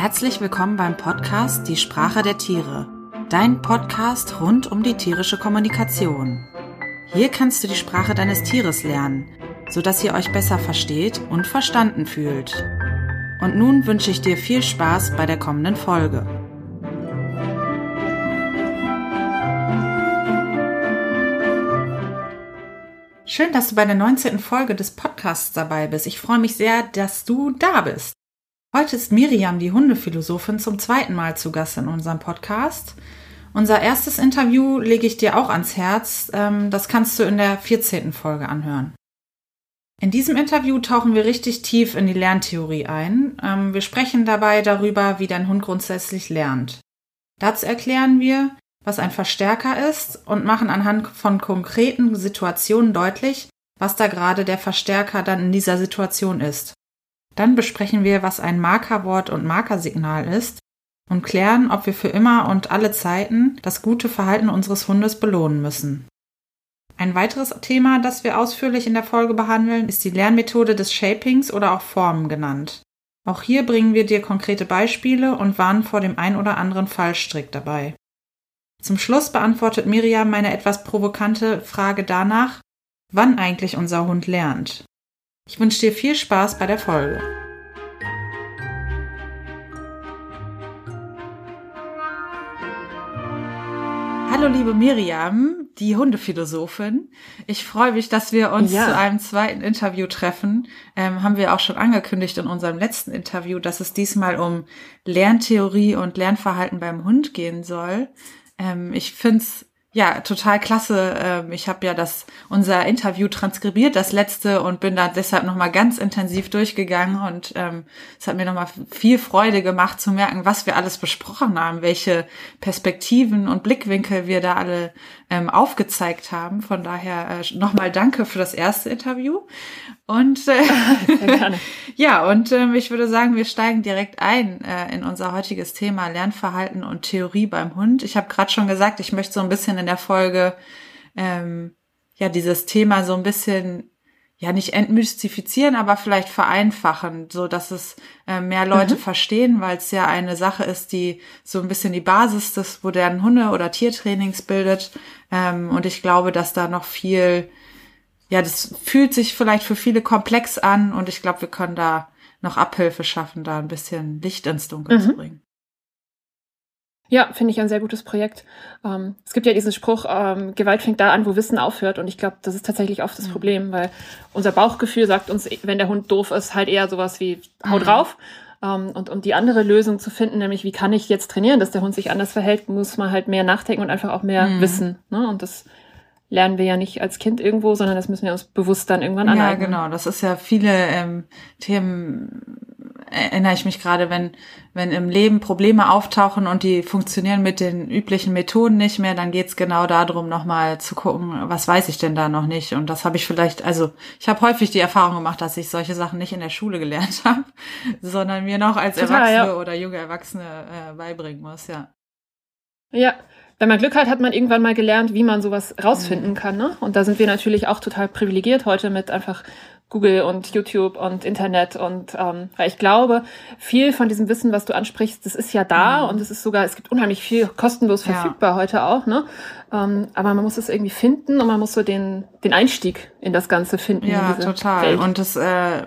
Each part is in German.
Herzlich willkommen beim Podcast Die Sprache der Tiere, dein Podcast rund um die tierische Kommunikation. Hier kannst du die Sprache deines Tieres lernen, sodass ihr euch besser versteht und verstanden fühlt. Und nun wünsche ich dir viel Spaß bei der kommenden Folge. Schön, dass du bei der 19. Folge des Podcasts dabei bist. Ich freue mich sehr, dass du da bist. Heute ist Miriam, die Hundephilosophin, zum zweiten Mal zu Gast in unserem Podcast. Unser erstes Interview lege ich dir auch ans Herz. Ähm, das kannst du in der 14. Folge anhören. In diesem Interview tauchen wir richtig tief in die Lerntheorie ein. Ähm, wir sprechen dabei darüber, wie dein Hund grundsätzlich lernt. Dazu erklären wir, was ein Verstärker ist und machen anhand von konkreten Situationen deutlich, was da gerade der Verstärker dann in dieser Situation ist. Dann besprechen wir, was ein Markerwort und Markersignal ist und klären, ob wir für immer und alle Zeiten das gute Verhalten unseres Hundes belohnen müssen. Ein weiteres Thema, das wir ausführlich in der Folge behandeln, ist die Lernmethode des Shapings oder auch Formen genannt. Auch hier bringen wir dir konkrete Beispiele und warnen vor dem ein oder anderen Fallstrick dabei. Zum Schluss beantwortet Miriam meine etwas provokante Frage danach, wann eigentlich unser Hund lernt. Ich wünsche dir viel Spaß bei der Folge. Hallo liebe Miriam, die Hundephilosophin. Ich freue mich, dass wir uns ja. zu einem zweiten Interview treffen. Ähm, haben wir auch schon angekündigt in unserem letzten Interview, dass es diesmal um Lerntheorie und Lernverhalten beim Hund gehen soll. Ähm, ich find's ja, total klasse. Ähm, ich habe ja das unser Interview transkribiert, das letzte, und bin da deshalb nochmal ganz intensiv durchgegangen. Und ähm, es hat mir nochmal viel Freude gemacht zu merken, was wir alles besprochen haben, welche Perspektiven und Blickwinkel wir da alle ähm, aufgezeigt haben. Von daher äh, nochmal danke für das erste Interview. Und äh, ja, und ähm, ich würde sagen, wir steigen direkt ein äh, in unser heutiges Thema Lernverhalten und Theorie beim Hund. Ich habe gerade schon gesagt, ich möchte so ein bisschen in der Folge ähm, ja dieses Thema so ein bisschen ja nicht entmystifizieren, aber vielleicht vereinfachen, so dass es äh, mehr Leute mhm. verstehen, weil es ja eine Sache ist, die so ein bisschen die Basis des modernen Hunde- oder Tiertrainings bildet. Ähm, und ich glaube, dass da noch viel ja, das fühlt sich vielleicht für viele komplex an und ich glaube, wir können da noch Abhilfe schaffen, da ein bisschen Licht ins Dunkel mhm. zu bringen. Ja, finde ich ein sehr gutes Projekt. Ähm, es gibt ja diesen Spruch, ähm, Gewalt fängt da an, wo Wissen aufhört. Und ich glaube, das ist tatsächlich oft das mhm. Problem, weil unser Bauchgefühl sagt uns, wenn der Hund doof ist, halt eher sowas wie hau mhm. drauf. Ähm, und um die andere Lösung zu finden, nämlich wie kann ich jetzt trainieren, dass der Hund sich anders verhält, muss man halt mehr nachdenken und einfach auch mehr mhm. wissen. Ne? Und das lernen wir ja nicht als Kind irgendwo, sondern das müssen wir uns bewusst dann irgendwann aneignen. Ja, genau. Das ist ja viele ähm, Themen, erinnere ich mich gerade, wenn, wenn im Leben Probleme auftauchen und die funktionieren mit den üblichen Methoden nicht mehr, dann geht's genau darum, nochmal zu gucken, was weiß ich denn da noch nicht. Und das habe ich vielleicht, also ich habe häufig die Erfahrung gemacht, dass ich solche Sachen nicht in der Schule gelernt habe, sondern mir noch als Total, Erwachsene ja. oder junge Erwachsene äh, beibringen muss, ja. Ja, wenn man Glück hat, hat man irgendwann mal gelernt, wie man sowas rausfinden mhm. kann. Ne? Und da sind wir natürlich auch total privilegiert heute mit einfach Google und YouTube und Internet und ähm, weil ich glaube, viel von diesem Wissen, was du ansprichst, das ist ja da mhm. und es ist sogar, es gibt unheimlich viel kostenlos verfügbar ja. heute auch, ne? Ähm, aber man muss es irgendwie finden und man muss so den den Einstieg in das Ganze finden. Ja, total. Welt. Und das, äh,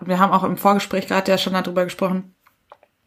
wir haben auch im Vorgespräch gerade ja schon darüber gesprochen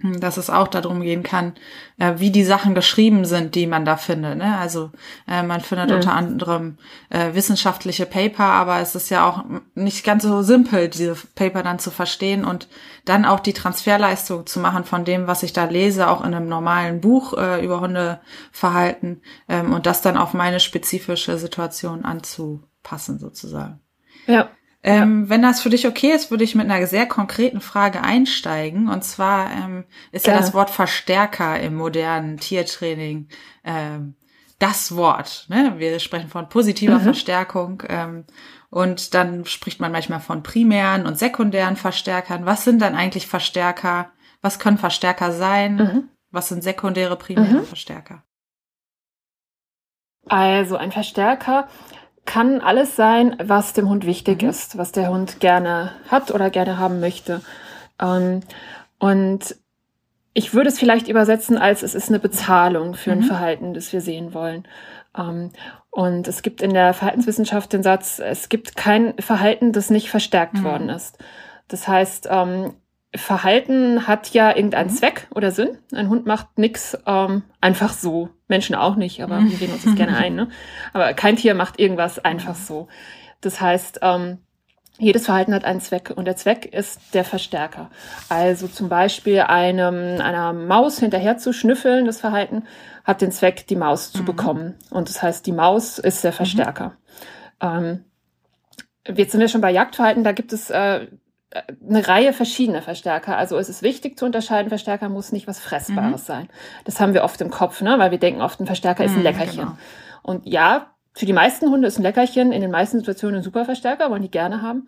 dass es auch darum gehen kann, äh, wie die Sachen geschrieben sind, die man da findet. Ne? Also äh, man findet mhm. unter anderem äh, wissenschaftliche Paper, aber es ist ja auch nicht ganz so simpel, diese Paper dann zu verstehen und dann auch die Transferleistung zu machen von dem, was ich da lese, auch in einem normalen Buch äh, über Hundeverhalten ähm, und das dann auf meine spezifische Situation anzupassen sozusagen. Ja. Ähm, ja. Wenn das für dich okay ist, würde ich mit einer sehr konkreten Frage einsteigen. Und zwar ähm, ist Gerne. ja das Wort Verstärker im modernen Tiertraining ähm, das Wort. Ne? Wir sprechen von positiver mhm. Verstärkung. Ähm, und dann spricht man manchmal von primären und sekundären Verstärkern. Was sind dann eigentlich Verstärker? Was können Verstärker sein? Mhm. Was sind sekundäre, primäre mhm. Verstärker? Also ein Verstärker kann alles sein, was dem Hund wichtig mhm. ist, was der Hund gerne hat oder gerne haben möchte. Ähm, und ich würde es vielleicht übersetzen als es ist eine Bezahlung für ein mhm. Verhalten, das wir sehen wollen. Ähm, und es gibt in der Verhaltenswissenschaft den Satz, es gibt kein Verhalten, das nicht verstärkt mhm. worden ist. Das heißt, ähm, Verhalten hat ja irgendeinen mhm. Zweck oder Sinn. Ein Hund macht nichts ähm, einfach so. Menschen auch nicht, aber wir gehen uns das gerne ein. Ne? Aber kein Tier macht irgendwas einfach so. Das heißt, ähm, jedes Verhalten hat einen Zweck und der Zweck ist der Verstärker. Also zum Beispiel einem, einer Maus hinterher zu schnüffeln, das Verhalten hat den Zweck, die Maus zu mhm. bekommen. Und das heißt, die Maus ist der mhm. Verstärker. Mhm. Ähm, jetzt sind wir schon bei Jagdverhalten, da gibt es äh, eine Reihe verschiedener Verstärker. Also es ist wichtig zu unterscheiden, Verstärker muss nicht was Fressbares mhm. sein. Das haben wir oft im Kopf, ne? weil wir denken oft, ein Verstärker ist ein mhm, Leckerchen. Genau. Und ja, für die meisten Hunde ist ein Leckerchen in den meisten Situationen ein super Verstärker, wollen die gerne haben.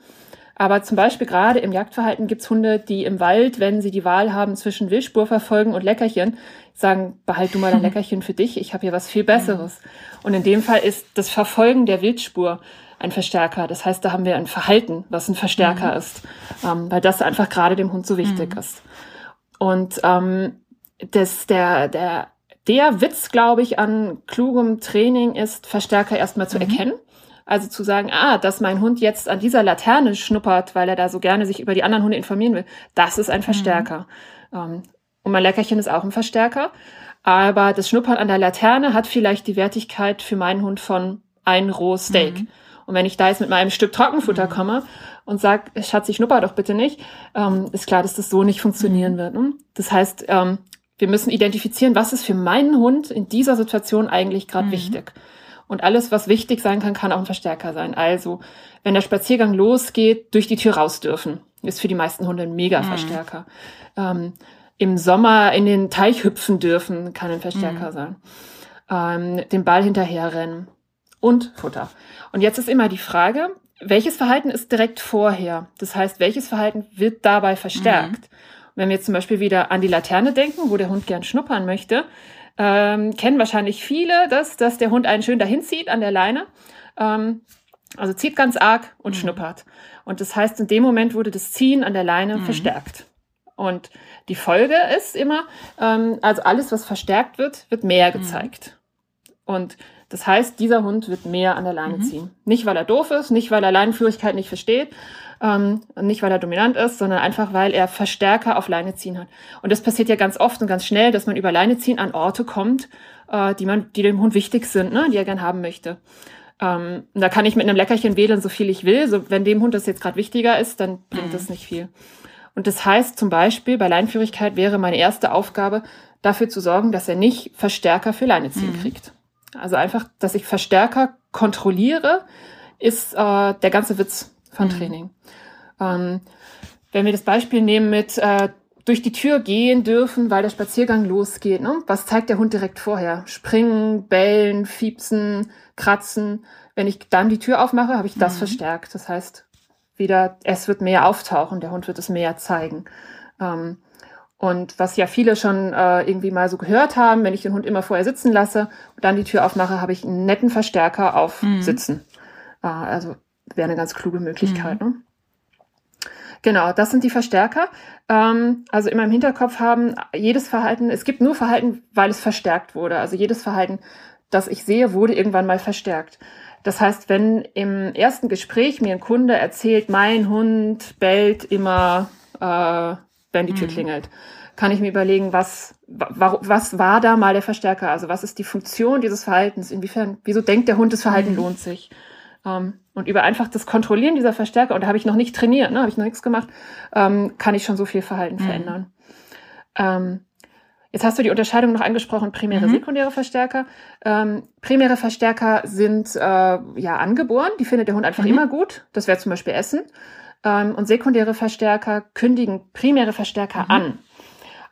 Aber zum Beispiel gerade im Jagdverhalten gibt's Hunde, die im Wald, wenn sie die Wahl haben zwischen Wildspurverfolgen und Leckerchen, sagen, behalt du mal dein Leckerchen für dich, ich habe hier was viel Besseres. Und in dem Fall ist das Verfolgen der Wildspur ein Verstärker. Das heißt, da haben wir ein Verhalten, was ein Verstärker mhm. ist, ähm, weil das einfach gerade dem Hund so wichtig mhm. ist. Und ähm, das, der, der der Witz, glaube ich, an klugem Training ist, Verstärker erstmal zu mhm. erkennen. Also zu sagen, ah, dass mein Hund jetzt an dieser Laterne schnuppert, weil er da so gerne sich über die anderen Hunde informieren will, das ist ein mhm. Verstärker. Mhm. und mein Leckerchen ist auch ein Verstärker. Aber das Schnuppern an der Laterne hat vielleicht die Wertigkeit für meinen Hund von ein rohes Steak. Mhm. Und wenn ich da jetzt mit meinem Stück Trockenfutter mhm. komme und sag, Schatz, ich schnupper doch bitte nicht, ähm, ist klar, dass das so nicht funktionieren mhm. wird. Ne? Das heißt, ähm, wir müssen identifizieren, was ist für meinen Hund in dieser Situation eigentlich gerade mhm. wichtig. Und alles, was wichtig sein kann, kann auch ein Verstärker sein. Also, wenn der Spaziergang losgeht, durch die Tür raus dürfen, ist für die meisten Hunde ein Mega-Verstärker. Mhm. Ähm, Im Sommer in den Teich hüpfen dürfen, kann ein Verstärker mhm. sein. Ähm, den Ball hinterherrennen und Futter. Und jetzt ist immer die Frage, welches Verhalten ist direkt vorher? Das heißt, welches Verhalten wird dabei verstärkt? Mhm. Wenn wir jetzt zum Beispiel wieder an die Laterne denken, wo der Hund gern schnuppern möchte, ähm, kennen wahrscheinlich viele das, dass der Hund einen schön dahin zieht an der Leine. Ähm, also zieht ganz arg und mhm. schnuppert. Und das heißt, in dem Moment wurde das Ziehen an der Leine mhm. verstärkt. Und die Folge ist immer, ähm, also alles, was verstärkt wird, wird mehr mhm. gezeigt. Und das heißt, dieser Hund wird mehr an der Leine mhm. ziehen. Nicht, weil er doof ist, nicht, weil er Leinenführigkeit nicht versteht, ähm, nicht, weil er dominant ist, sondern einfach, weil er Verstärker auf Leine ziehen hat. Und das passiert ja ganz oft und ganz schnell, dass man über Leine ziehen an Orte kommt, äh, die man, die dem Hund wichtig sind, ne, die er gern haben möchte. Ähm, da kann ich mit einem Leckerchen wählen, so viel ich will. So, wenn dem Hund das jetzt gerade wichtiger ist, dann bringt mhm. das nicht viel. Und das heißt zum Beispiel, bei Leinführigkeit wäre meine erste Aufgabe, dafür zu sorgen, dass er nicht Verstärker für Leine ziehen mhm. kriegt. Also einfach, dass ich Verstärker kontrolliere, ist äh, der ganze Witz von mhm. Training. Ähm, wenn wir das Beispiel nehmen mit äh, durch die Tür gehen dürfen, weil der Spaziergang losgeht. Ne? Was zeigt der Hund direkt vorher? Springen, bellen, fiepsen, kratzen. Wenn ich dann die Tür aufmache, habe ich das mhm. verstärkt. Das heißt, wieder, es wird mehr auftauchen, der Hund wird es mehr zeigen. Ähm, und was ja viele schon äh, irgendwie mal so gehört haben, wenn ich den Hund immer vorher sitzen lasse und dann die Tür aufmache, habe ich einen netten Verstärker auf mhm. Sitzen. Äh, also wäre eine ganz kluge Möglichkeit. Mhm. Ne? Genau, das sind die Verstärker. Ähm, also immer im Hinterkopf haben, jedes Verhalten, es gibt nur Verhalten, weil es verstärkt wurde. Also jedes Verhalten, das ich sehe, wurde irgendwann mal verstärkt. Das heißt, wenn im ersten Gespräch mir ein Kunde erzählt, mein Hund bellt immer, äh, wenn die Tür mhm. klingelt, kann ich mir überlegen, was, was war da mal der Verstärker? Also was ist die Funktion dieses Verhaltens? Inwiefern, wieso denkt der Hund, das Verhalten mhm. lohnt sich? Ähm, und über einfach das Kontrollieren dieser Verstärker, und da habe ich noch nicht trainiert, ne, habe ich noch nichts gemacht, ähm, kann ich schon so viel Verhalten mhm. verändern. Ähm, jetzt hast du die Unterscheidung noch angesprochen, primäre, mhm. sekundäre Verstärker. Primäre Verstärker sind äh, ja angeboren, die findet der Hund einfach mhm. immer gut. Das wäre zum Beispiel Essen. Ähm, und sekundäre Verstärker kündigen primäre Verstärker mhm. an.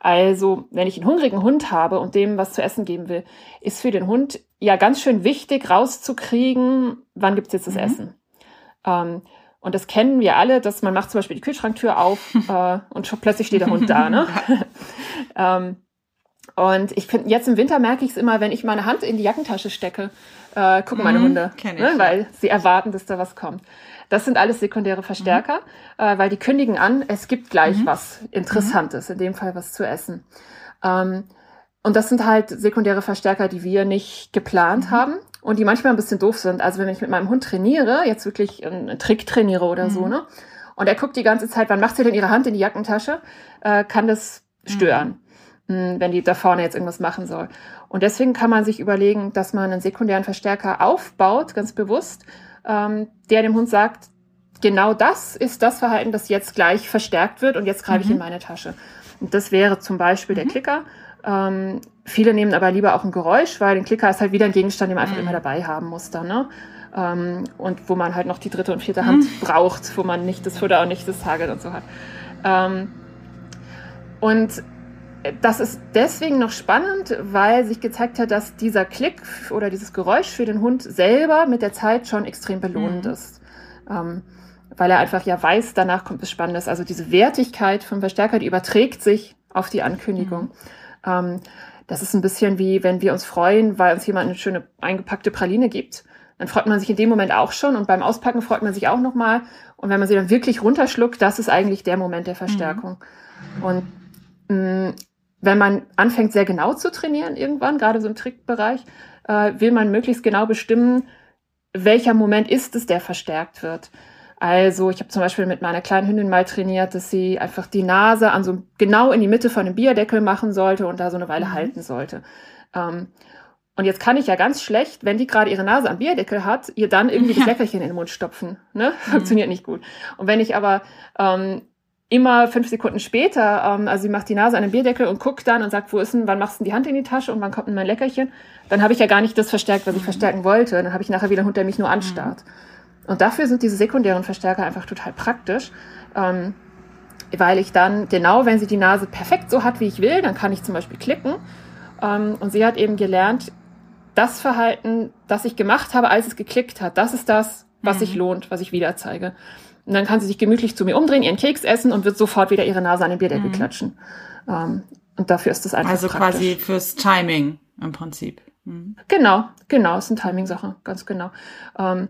Also, wenn ich einen hungrigen Hund habe und dem was zu essen geben will, ist für den Hund ja ganz schön wichtig, rauszukriegen, wann gibt's jetzt das mhm. Essen. Ähm, und das kennen wir alle, dass man macht zum Beispiel die Kühlschranktür auf äh, und schon plötzlich steht der Hund da. Ne? ähm, und ich finde, jetzt im Winter merke ich es immer, wenn ich meine Hand in die Jackentasche stecke, äh, gucken meine mhm, Hunde, ne? weil sie erwarten, dass da was kommt. Das sind alles sekundäre Verstärker, mhm. äh, weil die kündigen an, es gibt gleich mhm. was Interessantes, in dem Fall was zu essen. Ähm, und das sind halt sekundäre Verstärker, die wir nicht geplant mhm. haben und die manchmal ein bisschen doof sind. Also wenn ich mit meinem Hund trainiere, jetzt wirklich einen Trick trainiere oder mhm. so, ne? Und er guckt die ganze Zeit, wann macht sie denn ihre Hand in die Jackentasche, äh, kann das stören, mhm. wenn die da vorne jetzt irgendwas machen soll. Und deswegen kann man sich überlegen, dass man einen sekundären Verstärker aufbaut, ganz bewusst, ähm, der dem Hund sagt, genau das ist das Verhalten, das jetzt gleich verstärkt wird und jetzt greife mhm. ich in meine Tasche. Und das wäre zum Beispiel mhm. der Klicker. Ähm, viele nehmen aber lieber auch ein Geräusch, weil den Klicker ist halt wieder ein Gegenstand, den man einfach mhm. immer dabei haben muss dann, ne? Ähm, und wo man halt noch die dritte und vierte Hand mhm. braucht, wo man nicht das Futter und nicht das Hagel und so hat. Ähm, und das ist deswegen noch spannend, weil sich gezeigt hat, dass dieser Klick oder dieses Geräusch für den Hund selber mit der Zeit schon extrem belohnend mhm. ist. Ähm, weil er einfach ja weiß, danach kommt es Spannendes. Also diese Wertigkeit vom Verstärker, die überträgt sich auf die Ankündigung. Mhm. Ähm, das ist ein bisschen wie, wenn wir uns freuen, weil uns jemand eine schöne eingepackte Praline gibt. Dann freut man sich in dem Moment auch schon und beim Auspacken freut man sich auch nochmal. Und wenn man sie dann wirklich runterschluckt, das ist eigentlich der Moment der Verstärkung. Mhm. Und mh, mm, wenn man anfängt, sehr genau zu trainieren irgendwann, gerade so im Trickbereich, äh, will man möglichst genau bestimmen, welcher Moment ist es, der verstärkt wird. Also ich habe zum Beispiel mit meiner kleinen Hündin mal trainiert, dass sie einfach die Nase an so genau in die Mitte von dem Bierdeckel machen sollte und da so eine Weile mhm. halten sollte. Ähm, und jetzt kann ich ja ganz schlecht, wenn die gerade ihre Nase am Bierdeckel hat, ihr dann irgendwie ja. das Leckerchen in den Mund stopfen. Ne? Mhm. Funktioniert nicht gut. Und wenn ich aber ähm, immer fünf Sekunden später, ähm, also sie macht die Nase an den Bierdeckel und guckt dann und sagt, wo ist denn, wann machst du denn die Hand in die Tasche und wann kommt denn mein Leckerchen, dann habe ich ja gar nicht das verstärkt, was ich mhm. verstärken wollte. Dann habe ich nachher wieder einen Hund, der mich nur anstarrt. Mhm. Und dafür sind diese sekundären Verstärker einfach total praktisch. Ähm, weil ich dann genau, wenn sie die Nase perfekt so hat, wie ich will, dann kann ich zum Beispiel klicken. Ähm, und sie hat eben gelernt, das Verhalten, das ich gemacht habe, als es geklickt hat, das ist das, was mhm. sich lohnt, was ich wieder zeige. Und dann kann sie sich gemütlich zu mir umdrehen, ihren Keks essen und wird sofort wieder ihre Nase an den Bierdeckel mhm. klatschen. Ähm, und dafür ist das einfach Also praktisch. quasi fürs Timing im Prinzip. Mhm. Genau, genau, ist eine Timing-Sache, ganz genau. Ähm,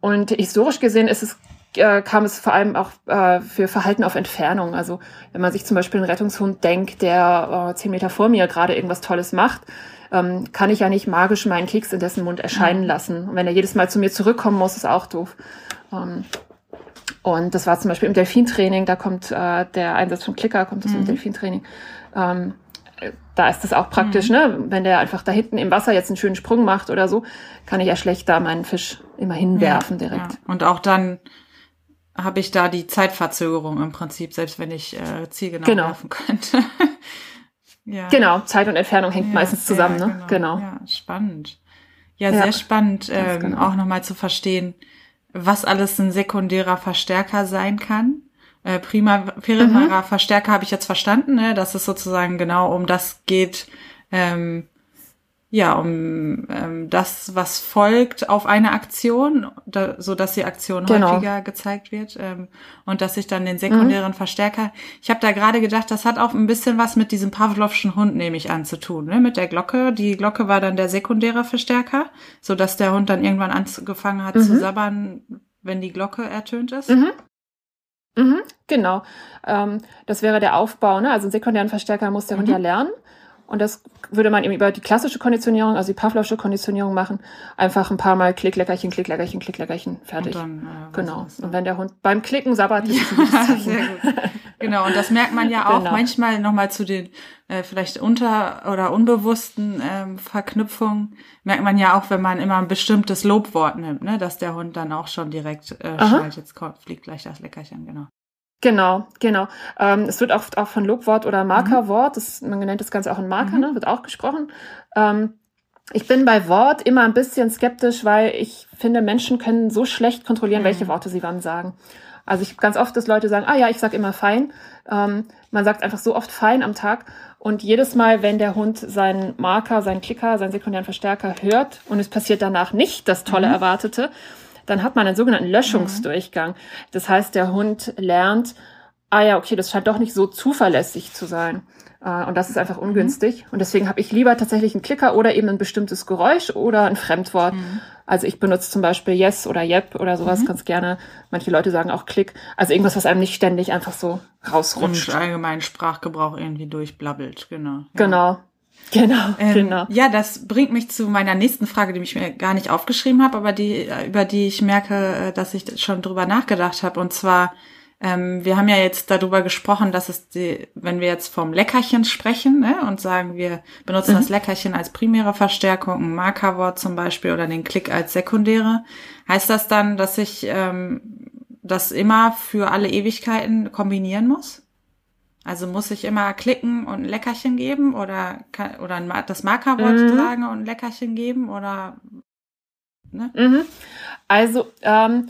und historisch gesehen ist es äh, kam es vor allem auch äh, für Verhalten auf Entfernung. Also wenn man sich zum Beispiel einen Rettungshund denkt, der äh, zehn Meter vor mir gerade irgendwas Tolles macht, ähm, kann ich ja nicht magisch meinen Keks in dessen Mund erscheinen mhm. lassen. Und wenn er jedes Mal zu mir zurückkommen muss, ist auch doof. Ähm, und das war zum Beispiel im Delfintraining, da kommt äh, der Einsatz vom Klicker, kommt das mhm. im Delfintraining. Ähm, da ist das auch praktisch, mhm. ne? Wenn der einfach da hinten im Wasser jetzt einen schönen Sprung macht oder so, kann ich ja schlecht da meinen Fisch immer hinwerfen ja, direkt. Ja. Und auch dann habe ich da die Zeitverzögerung im Prinzip, selbst wenn ich äh, zielgenau genau. werfen könnte. ja. Genau, Zeit und Entfernung hängt ja, meistens zusammen, ne? Genau. genau. Ja, spannend. Ja, sehr spannend, ähm, genau. auch nochmal zu verstehen, was alles ein sekundärer Verstärker sein kann. Äh, prima, primärer mhm. Verstärker habe ich jetzt verstanden, ne, dass es sozusagen genau um das geht, ähm, ja, um ähm, das, was folgt auf eine Aktion, da, so dass die Aktion genau. häufiger gezeigt wird ähm, und dass ich dann den sekundären mhm. Verstärker. Ich habe da gerade gedacht, das hat auch ein bisschen was mit diesem Pavlovschen Hund, nehme ich an, zu tun, ne? Mit der Glocke. Die Glocke war dann der sekundäre Verstärker, so dass der Hund dann irgendwann angefangen hat mhm. zu sabbern, wenn die Glocke ertönt ist. Mhm. Mhm, genau. Ähm, das wäre der Aufbau. Ne? Also einen sekundären Verstärker muss der Hund ja mhm. lernen. Und das würde man eben über die klassische Konditionierung, also die Pavlovsche Konditionierung machen. Einfach ein paar Mal Klickleckerchen, Klickleckerchen, Klickleckerchen, fertig. Und dann, äh, genau. Und wenn der Hund beim Klicken sabbert, ist ja, sehr gut. Genau. Und das merkt man ja auch genau. manchmal nochmal zu den äh, vielleicht unter- oder unbewussten ähm, Verknüpfungen. Merkt man ja auch, wenn man immer ein bestimmtes Lobwort nimmt, ne, dass der Hund dann auch schon direkt äh, schreit, jetzt kommt, fliegt gleich das Leckerchen, genau. Genau, genau. Ähm, es wird oft auch von Lobwort oder Markerwort, das, man nennt das Ganze auch ein Marker, mhm. ne, wird auch gesprochen. Ähm, ich bin bei Wort immer ein bisschen skeptisch, weil ich finde, Menschen können so schlecht kontrollieren, mhm. welche Worte sie wann sagen. Also ich ganz oft, dass Leute sagen, ah ja, ich sag immer fein. Ähm, man sagt einfach so oft fein am Tag. Und jedes Mal, wenn der Hund seinen Marker, seinen Klicker, seinen sekundären Verstärker hört und es passiert danach nicht das tolle mhm. Erwartete, dann hat man einen sogenannten Löschungsdurchgang. Mhm. Das heißt, der Hund lernt, ah ja, okay, das scheint doch nicht so zuverlässig zu sein. Äh, und das ist einfach mhm. ungünstig. Mhm. Und deswegen habe ich lieber tatsächlich einen Klicker oder eben ein bestimmtes Geräusch oder ein Fremdwort, mhm. Also ich benutze zum Beispiel Yes oder Yep oder sowas mhm. ganz gerne. Manche Leute sagen auch Klick. Also irgendwas, was einem nicht ständig einfach so rausrutscht. Und allgemeinen Sprachgebrauch irgendwie durchblabbelt, genau. Ja. Genau. Genau, ähm, genau. Ja, das bringt mich zu meiner nächsten Frage, die ich mir gar nicht aufgeschrieben habe, aber die, über die ich merke, äh, dass ich schon drüber nachgedacht habe. Und zwar, ähm, wir haben ja jetzt darüber gesprochen, dass es die, wenn wir jetzt vom Leckerchen sprechen ne, und sagen, wir benutzen mhm. das Leckerchen als primäre Verstärkung, ein Markerwort zum Beispiel oder den Klick als sekundäre, heißt das dann, dass ich ähm, das immer für alle Ewigkeiten kombinieren muss? Also muss ich immer klicken und ein Leckerchen geben oder oder das Markerwort mhm. sagen und ein Leckerchen geben oder ne? Mhm. Also ähm,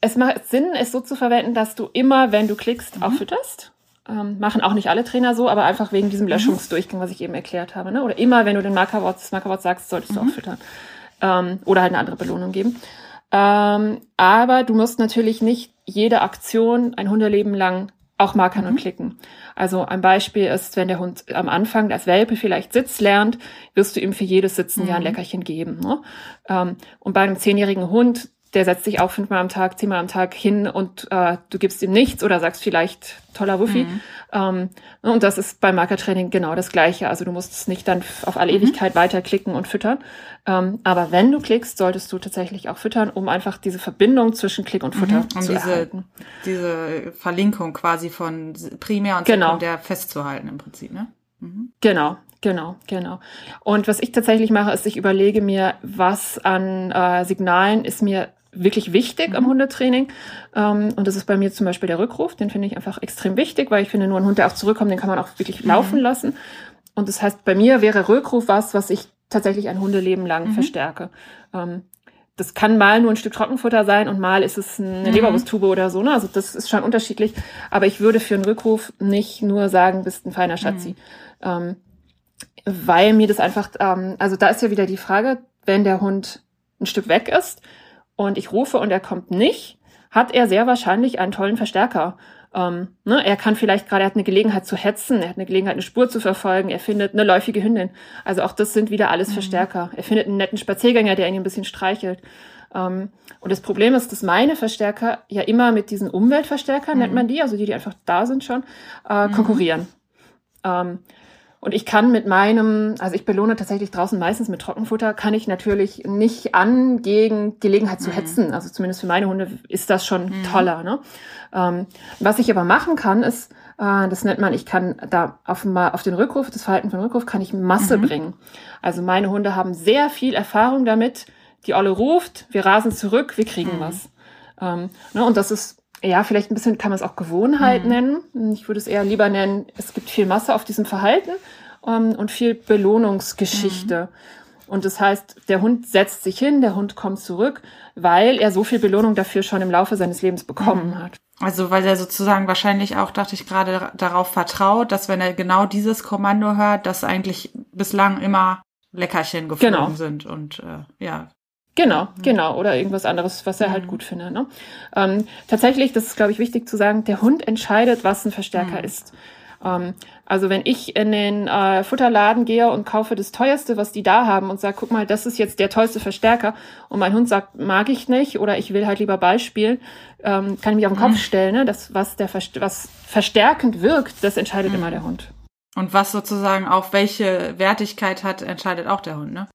es macht Sinn, es so zu verwenden, dass du immer, wenn du klickst, mhm. auch fütterst. Ähm, machen auch nicht alle Trainer so, aber einfach wegen diesem mhm. Löschungsdurchgang, was ich eben erklärt habe. Ne? Oder immer, wenn du den Markerwort, das Markerwort sagst, solltest du auch mhm. füttern. Ähm, oder halt eine andere Belohnung geben. Ähm, aber du musst natürlich nicht jede Aktion ein Hundeleben lang auch markern mhm. und klicken. Also ein Beispiel ist, wenn der Hund am Anfang als Welpe vielleicht Sitz lernt, wirst du ihm für jedes Sitzen mhm. ja ein mhm. Leckerchen geben. Ne? Ähm, und bei einem zehnjährigen Hund der setzt sich auch fünfmal am Tag, zehnmal am Tag hin und äh, du gibst ihm nichts oder sagst vielleicht toller Wuffi. Mhm. Ähm, und das ist beim Markertraining genau das Gleiche. Also du musst es nicht dann auf alle mhm. Ewigkeit weiterklicken und füttern. Ähm, aber wenn du klickst, solltest du tatsächlich auch füttern, um einfach diese Verbindung zwischen Klick und Futter mhm. um zu diese, erhalten. Diese Verlinkung quasi von Primär und genau. Sekundär festzuhalten im Prinzip, ne? Mhm. Genau, Genau, genau. Und was ich tatsächlich mache, ist, ich überlege mir, was an äh, Signalen ist mir wirklich wichtig mhm. am Hundetraining. Ähm, und das ist bei mir zum Beispiel der Rückruf. Den finde ich einfach extrem wichtig, weil ich finde, nur ein Hund, der auch zurückkommt, den kann man auch wirklich mhm. laufen lassen. Und das heißt, bei mir wäre Rückruf was, was ich tatsächlich ein Hundeleben lang mhm. verstärke. Ähm, das kann mal nur ein Stück Trockenfutter sein und mal ist es eine mhm. Leberwursttube oder so. Ne? Also das ist schon unterschiedlich. Aber ich würde für einen Rückruf nicht nur sagen, bist ein feiner Schatzi. Mhm. Ähm, weil mir das einfach, ähm, also da ist ja wieder die Frage, wenn der Hund ein Stück weg ist, und ich rufe und er kommt nicht, hat er sehr wahrscheinlich einen tollen Verstärker. Ähm, ne, er kann vielleicht gerade, er hat eine Gelegenheit zu hetzen, er hat eine Gelegenheit, eine Spur zu verfolgen, er findet eine läufige Hündin. Also auch das sind wieder alles mhm. Verstärker. Er findet einen netten Spaziergänger, der ihn ein bisschen streichelt. Ähm, und das Problem ist, dass meine Verstärker ja immer mit diesen Umweltverstärkern, mhm. nennt man die, also die, die einfach da sind schon, äh, mhm. konkurrieren. Ähm, und ich kann mit meinem, also ich belohne tatsächlich draußen meistens mit Trockenfutter, kann ich natürlich nicht an gegen Gelegenheit zu mhm. hetzen. Also zumindest für meine Hunde ist das schon mhm. toller. Ne? Ähm, was ich aber machen kann, ist, äh, das nennt man, ich kann da auf, auf den Rückruf, das Verhalten von Rückruf, kann ich Masse mhm. bringen. Also meine Hunde haben sehr viel Erfahrung damit. Die Olle ruft, wir rasen zurück, wir kriegen mhm. was. Ähm, ne? Und das ist ja, vielleicht ein bisschen kann man es auch Gewohnheit mhm. nennen. Ich würde es eher lieber nennen, es gibt viel Masse auf diesem Verhalten ähm, und viel Belohnungsgeschichte. Mhm. Und das heißt, der Hund setzt sich hin, der Hund kommt zurück, weil er so viel Belohnung dafür schon im Laufe seines Lebens bekommen mhm. hat. Also weil er sozusagen wahrscheinlich auch, dachte ich gerade, darauf vertraut, dass wenn er genau dieses Kommando hört, dass eigentlich bislang immer Leckerchen geflogen genau. sind und äh, ja, Genau, mhm. genau. Oder irgendwas anderes, was er halt mhm. gut findet. Ne? Ähm, tatsächlich, das ist, glaube ich, wichtig zu sagen, der Hund entscheidet, was ein Verstärker mhm. ist. Ähm, also wenn ich in den äh, Futterladen gehe und kaufe das teuerste, was die da haben und sage, guck mal, das ist jetzt der tollste Verstärker und mein Hund sagt, mag ich nicht oder ich will halt lieber Ball spielen, ähm, kann ich mich auf den Kopf mhm. stellen. Ne? Das, was, der was verstärkend wirkt, das entscheidet immer der Hund. Und was sozusagen auch welche Wertigkeit hat, entscheidet auch der Hund, ne?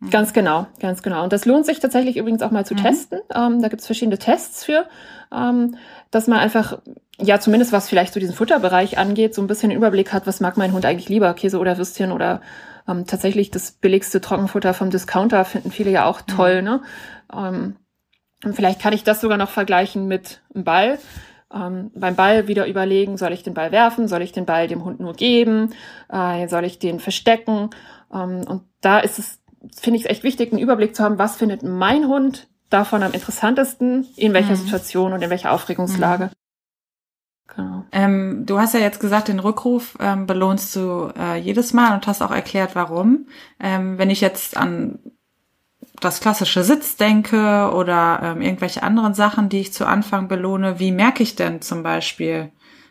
Mhm. Ganz genau, ganz genau. Und das lohnt sich tatsächlich übrigens auch mal zu mhm. testen. Ähm, da gibt es verschiedene Tests für, ähm, dass man einfach, ja, zumindest was vielleicht so diesen Futterbereich angeht, so ein bisschen Überblick hat, was mag mein Hund eigentlich lieber, Käse oder Würstchen oder ähm, tatsächlich das billigste Trockenfutter vom Discounter finden viele ja auch toll, mhm. ne? Ähm, und vielleicht kann ich das sogar noch vergleichen mit einem Ball. Ähm, beim Ball wieder überlegen, soll ich den Ball werfen, soll ich den Ball dem Hund nur geben, äh, soll ich den verstecken? Ähm, und da ist es finde ich es echt wichtig, einen Überblick zu haben, was findet mein Hund davon am interessantesten, in welcher mhm. Situation und in welcher Aufregungslage. Mhm. Genau. Ähm, du hast ja jetzt gesagt, den Rückruf ähm, belohnst du äh, jedes Mal und hast auch erklärt, warum. Ähm, wenn ich jetzt an das klassische Sitz denke oder ähm, irgendwelche anderen Sachen, die ich zu Anfang belohne, wie merke ich denn zum Beispiel,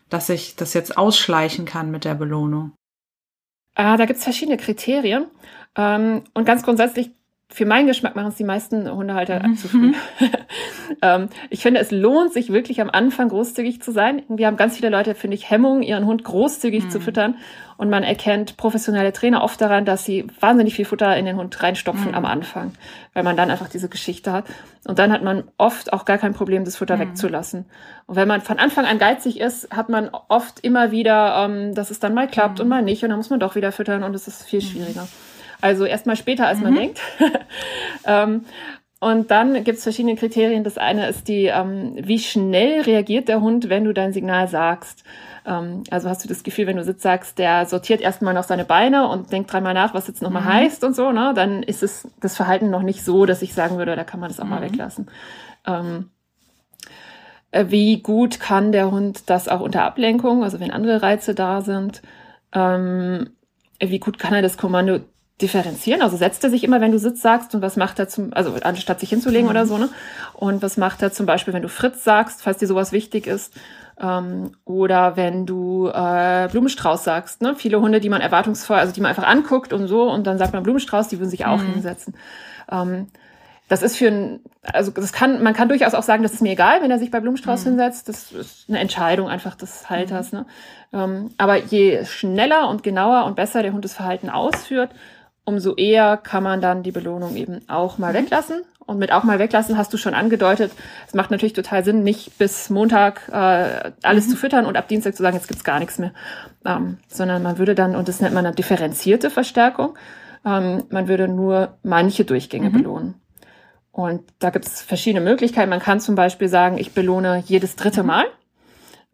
dass ich das jetzt ausschleichen kann mit der Belohnung? Äh, da gibt es verschiedene Kriterien. Ähm, und ganz grundsätzlich für meinen Geschmack machen es die meisten Hundehalter mhm. zu früh. ähm, ich finde, es lohnt sich wirklich am Anfang großzügig zu sein. Wir haben ganz viele Leute, finde ich, Hemmung, ihren Hund großzügig mhm. zu füttern. Und man erkennt professionelle Trainer oft daran, dass sie wahnsinnig viel Futter in den Hund reinstopfen mhm. am Anfang, weil man dann einfach diese Geschichte hat. Und dann hat man oft auch gar kein Problem, das Futter mhm. wegzulassen. Und wenn man von Anfang an geizig ist, hat man oft immer wieder, ähm, dass es dann mal klappt und mhm. mal nicht. Und dann muss man doch wieder füttern und es ist viel mhm. schwieriger. Also erstmal später, als man mhm. denkt. ähm, und dann gibt es verschiedene Kriterien. Das eine ist die, ähm, wie schnell reagiert der Hund, wenn du dein Signal sagst. Ähm, also hast du das Gefühl, wenn du Sitz sagst, der sortiert erstmal noch seine Beine und denkt dreimal nach, was jetzt nochmal mhm. heißt und so, ne? Dann ist es das Verhalten noch nicht so, dass ich sagen würde, da kann man das auch mhm. mal weglassen. Ähm, äh, wie gut kann der Hund das auch unter Ablenkung, also wenn andere Reize da sind? Ähm, wie gut kann er das Kommando differenzieren. Also setzt er sich immer, wenn du Sitz sagst und was macht er zum, also anstatt sich hinzulegen mhm. oder so, ne? Und was macht er zum Beispiel, wenn du Fritz sagst, falls dir sowas wichtig ist? Ähm, oder wenn du äh, Blumenstrauß sagst, ne? Viele Hunde, die man erwartungsvoll, also die man einfach anguckt und so und dann sagt man Blumenstrauß, die würden sich auch mhm. hinsetzen. Ähm, das ist für ein, also das kann, man kann durchaus auch sagen, das ist mir egal, wenn er sich bei Blumenstrauß mhm. hinsetzt. Das ist eine Entscheidung einfach des Halters. Mhm. Ne? Ähm, aber je schneller und genauer und besser der Hund das Verhalten ausführt, umso eher kann man dann die Belohnung eben auch mal mhm. weglassen. Und mit auch mal weglassen hast du schon angedeutet, es macht natürlich total Sinn, nicht bis Montag äh, alles mhm. zu füttern und ab Dienstag zu sagen, jetzt gibt's gar nichts mehr. Ähm, sondern man würde dann, und das nennt man eine differenzierte Verstärkung, ähm, man würde nur manche Durchgänge mhm. belohnen. Und da gibt's verschiedene Möglichkeiten. Man kann zum Beispiel sagen, ich belohne jedes dritte mhm. Mal.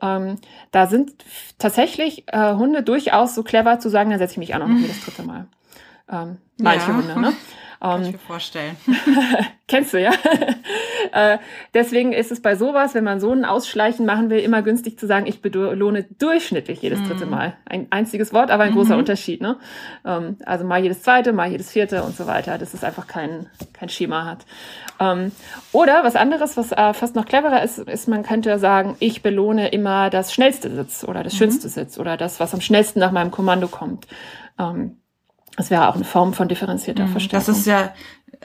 Ähm, da sind tatsächlich äh, Hunde durchaus so clever zu sagen, dann setze ich mich auch noch mhm. jedes dritte Mal. Ähm, manche ja. Hunde, ne? Kann ich ähm, mir vorstellen. kennst du, ja? äh, deswegen ist es bei sowas, wenn man so ein Ausschleichen machen will, immer günstig zu sagen, ich belohne durchschnittlich jedes dritte mm. Mal. Ein einziges Wort, aber ein großer mhm. Unterschied. Ne? Ähm, also mal jedes zweite, mal jedes vierte und so weiter. Das ist einfach kein, kein Schema hat. Ähm, oder was anderes, was äh, fast noch cleverer ist, ist, man könnte sagen, ich belohne immer das schnellste Sitz oder das mhm. schönste Sitz oder das, was am schnellsten nach meinem Kommando kommt. Ähm, das wäre auch eine Form von differenzierter mhm. Verstärkung. Das ist ja,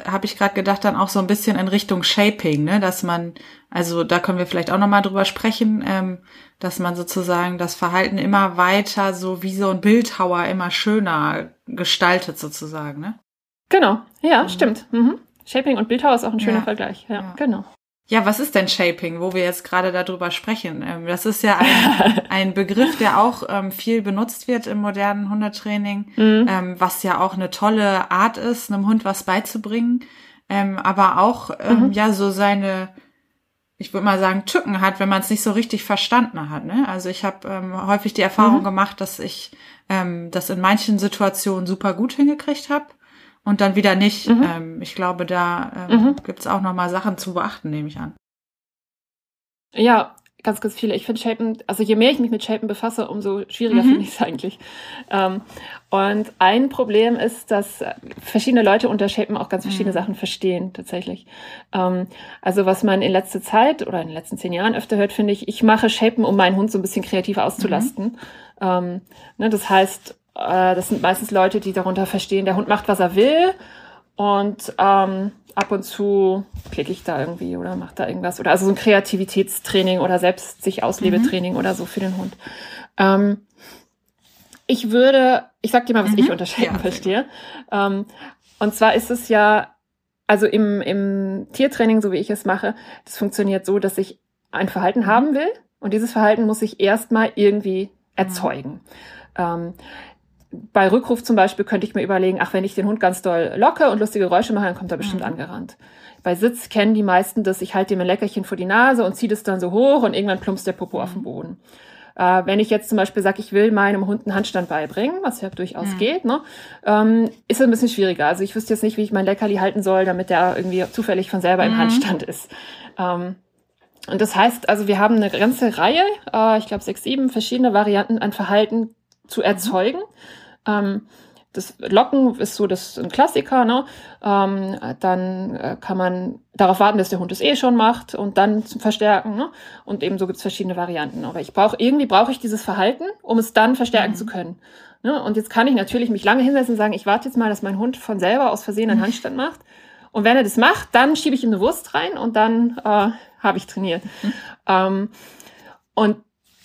habe ich gerade gedacht, dann auch so ein bisschen in Richtung Shaping, ne? dass man, also da können wir vielleicht auch nochmal drüber sprechen, ähm, dass man sozusagen das Verhalten immer weiter, so wie so ein Bildhauer, immer schöner gestaltet sozusagen. Ne? Genau, ja, mhm. stimmt. Mhm. Shaping und Bildhauer ist auch ein schöner ja. Vergleich. Ja, ja, genau. Ja, was ist denn Shaping, wo wir jetzt gerade darüber sprechen? Ähm, das ist ja ein, ein Begriff, der auch ähm, viel benutzt wird im modernen Hundetraining, mhm. ähm, was ja auch eine tolle Art ist, einem Hund was beizubringen, ähm, aber auch ähm, mhm. ja so seine, ich würde mal sagen, Tücken hat, wenn man es nicht so richtig verstanden hat. Ne? Also ich habe ähm, häufig die Erfahrung mhm. gemacht, dass ich das in manchen Situationen super gut hingekriegt habe und dann wieder nicht. Mhm. Ähm, ich glaube, da ähm, mhm. gibt es auch noch mal Sachen zu beachten, nehme ich an. Ja, ganz, ganz viele. Ich finde Shapen, also je mehr ich mich mit Shapen befasse, umso schwieriger mhm. finde ich es eigentlich. Ähm, und ein Problem ist, dass verschiedene Leute unter Shapen auch ganz verschiedene mhm. Sachen verstehen, tatsächlich. Ähm, also was man in letzter Zeit oder in den letzten zehn Jahren öfter hört, finde ich, ich mache Shapen, um meinen Hund so ein bisschen kreativ auszulasten. Mhm. Ähm, ne, das heißt, äh, das sind meistens Leute, die darunter verstehen, der Hund macht, was er will. Und ähm, ab und zu klicke ich da irgendwie oder mache da irgendwas. Oder also so ein Kreativitätstraining oder selbst sich Auslebetraining mhm. oder so für den Hund. Ähm, ich würde, ich sag dir mal, was mhm. ich unter ja, verstehe. Ähm, und zwar ist es ja, also im, im Tiertraining, so wie ich es mache, das funktioniert so, dass ich ein Verhalten mhm. haben will und dieses Verhalten muss ich erstmal irgendwie erzeugen. Mhm. Ähm, bei Rückruf zum Beispiel könnte ich mir überlegen, ach, wenn ich den Hund ganz doll locke und lustige Geräusche mache, dann kommt er bestimmt mhm. angerannt. Bei Sitz kennen die meisten das, ich halte ihm ein Leckerchen vor die Nase und ziehe das dann so hoch und irgendwann plumpst der Popo mhm. auf den mhm. Boden. Äh, wenn ich jetzt zum Beispiel sage, ich will meinem Hund einen Handstand beibringen, was ja durchaus mhm. geht, ne, ähm, ist ein bisschen schwieriger. Also ich wüsste jetzt nicht, wie ich mein Leckerli halten soll, damit der irgendwie zufällig von selber im mhm. Handstand ist. Ähm, und das heißt, also wir haben eine ganze Reihe, äh, ich glaube sechs, sieben verschiedene Varianten an Verhalten zu erzeugen. Ähm, das Locken ist so das ein Klassiker, ne? Ähm, dann äh, kann man darauf warten, dass der Hund es eh schon macht und dann zum Verstärken, ne? Und ebenso gibt's verschiedene Varianten. Aber ich brauche irgendwie brauche ich dieses Verhalten, um es dann verstärken mhm. zu können. Ne? Und jetzt kann ich natürlich mich lange hinsetzen und sagen, ich warte jetzt mal, dass mein Hund von selber aus Versehen einen mhm. Handstand macht. Und wenn er das macht, dann schiebe ich ihm eine Wurst rein und dann äh, habe ich trainiert. Mhm. Ähm, und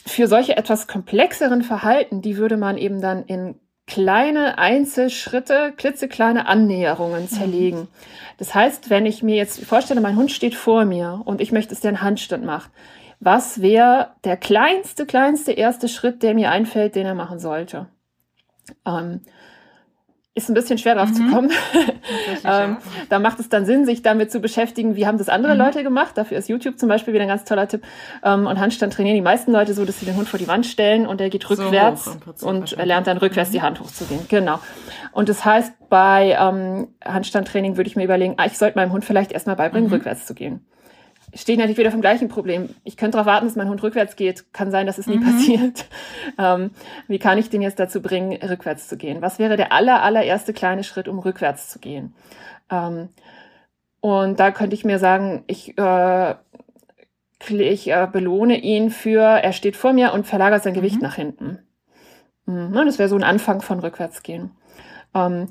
für solche etwas komplexeren Verhalten, die würde man eben dann in kleine Einzelschritte, klitzekleine Annäherungen mhm. zerlegen. Das heißt, wenn ich mir jetzt vorstelle, mein Hund steht vor mir und ich möchte, dass der einen Handstand macht, was wäre der kleinste, kleinste erste Schritt, der mir einfällt, den er machen sollte? Ähm, ist ein bisschen schwer drauf mhm. zu kommen. ähm, da macht es dann Sinn, sich damit zu beschäftigen, wie haben das andere mhm. Leute gemacht. Dafür ist YouTube zum Beispiel wieder ein ganz toller Tipp. Ähm, und Handstand trainieren die meisten Leute so, dass sie den Hund vor die Wand stellen und er geht rückwärts so und er lernt dann rückwärts mhm. die Hand hochzugehen. Genau. Und das heißt, bei ähm, Handstandtraining würde ich mir überlegen, ah, ich sollte meinem Hund vielleicht erstmal beibringen, mhm. rückwärts zu gehen stehe ich natürlich wieder vom gleichen Problem. Ich könnte darauf warten, dass mein Hund rückwärts geht. Kann sein, dass es nie mhm. passiert. Ähm, wie kann ich den jetzt dazu bringen, rückwärts zu gehen? Was wäre der aller, allererste kleine Schritt, um rückwärts zu gehen? Ähm, und da könnte ich mir sagen, ich, äh, ich äh, belohne ihn für, er steht vor mir und verlagert sein Gewicht mhm. nach hinten. Mhm, das wäre so ein Anfang von Rückwärtsgehen. Ähm,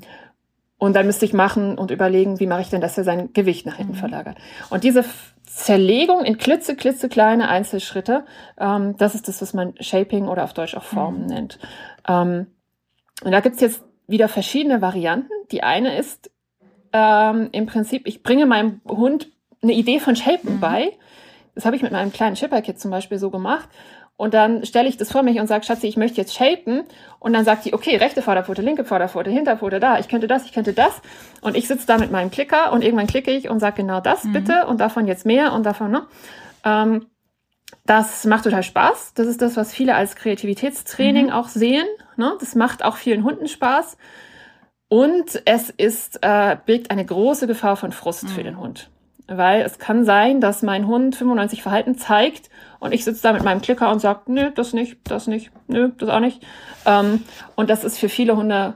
und dann müsste ich machen und überlegen, wie mache ich denn, dass er sein Gewicht nach hinten mhm. verlagert. Und diese Zerlegung in klitze, klitze kleine Einzelschritte, ähm, das ist das, was man Shaping oder auf Deutsch auch Formen mhm. nennt. Ähm, und da gibt's jetzt wieder verschiedene Varianten. Die eine ist ähm, im Prinzip, ich bringe meinem Hund eine Idee von Shapen mhm. bei. Das habe ich mit meinem kleinen Shipper-Kit zum Beispiel so gemacht. Und dann stelle ich das vor mich und sage, Schatzi, ich möchte jetzt shapen. Und dann sagt die, okay, rechte Vorderpfote, linke Vorderpfote, Hinterpfote, da, ich könnte das, ich könnte das. Und ich sitze da mit meinem Klicker und irgendwann klicke ich und sage genau das mhm. bitte und davon jetzt mehr und davon, ne? Ähm, das macht total Spaß. Das ist das, was viele als Kreativitätstraining mhm. auch sehen. Ne? Das macht auch vielen Hunden Spaß. Und es ist, äh, birgt eine große Gefahr von Frust mhm. für den Hund. Weil es kann sein, dass mein Hund 95 Verhalten zeigt und ich sitze da mit meinem Klicker und sage, nö, das nicht, das nicht, nö, das auch nicht. Ähm, und das ist für viele Hunde,